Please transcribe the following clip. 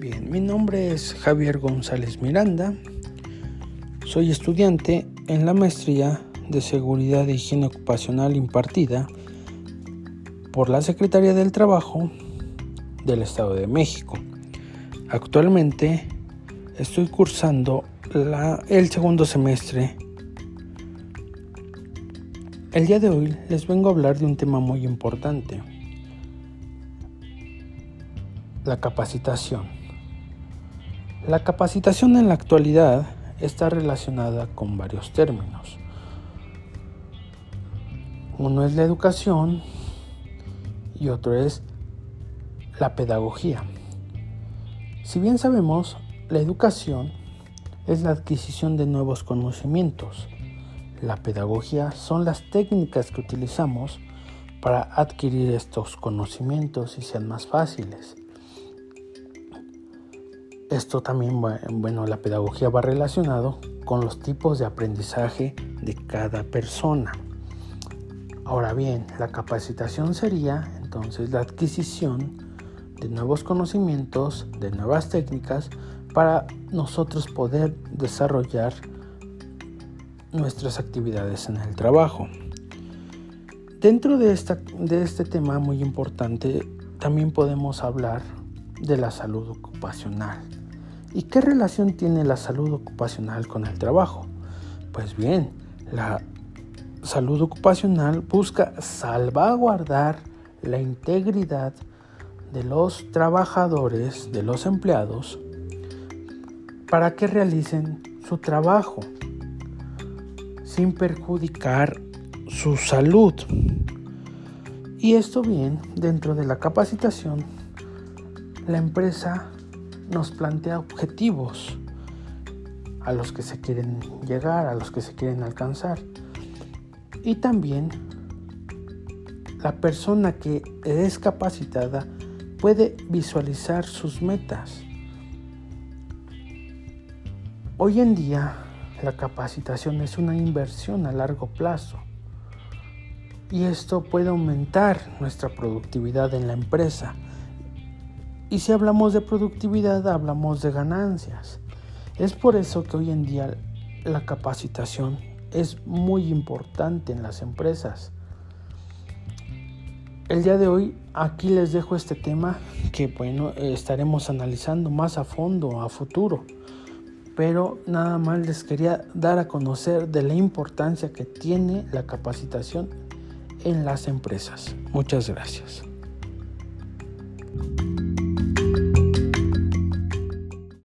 mi nombre es Javier González Miranda. Soy estudiante en la maestría de Seguridad e Higiene Ocupacional impartida por la Secretaría del Trabajo del Estado de México. Actualmente estoy cursando el segundo semestre. El día de hoy les vengo a hablar de un tema muy importante, la capacitación. La capacitación en la actualidad está relacionada con varios términos. Uno es la educación y otro es la pedagogía. Si bien sabemos, la educación es la adquisición de nuevos conocimientos. La pedagogía son las técnicas que utilizamos para adquirir estos conocimientos y sean más fáciles. Esto también, bueno, la pedagogía va relacionado con los tipos de aprendizaje de cada persona. Ahora bien, la capacitación sería entonces la adquisición de nuevos conocimientos, de nuevas técnicas para nosotros poder desarrollar nuestras actividades en el trabajo. Dentro de, esta, de este tema muy importante también podemos hablar de la salud ocupacional. ¿Y qué relación tiene la salud ocupacional con el trabajo? Pues bien, la salud ocupacional busca salvaguardar la integridad de los trabajadores, de los empleados, para que realicen su trabajo sin perjudicar su salud. Y esto bien, dentro de la capacitación, la empresa nos plantea objetivos a los que se quieren llegar, a los que se quieren alcanzar. Y también la persona que es capacitada puede visualizar sus metas. Hoy en día la capacitación es una inversión a largo plazo y esto puede aumentar nuestra productividad en la empresa y si hablamos de productividad, hablamos de ganancias. Es por eso que hoy en día la capacitación es muy importante en las empresas. El día de hoy aquí les dejo este tema que bueno estaremos analizando más a fondo a futuro. Pero nada más les quería dar a conocer de la importancia que tiene la capacitación en las empresas. Muchas gracias.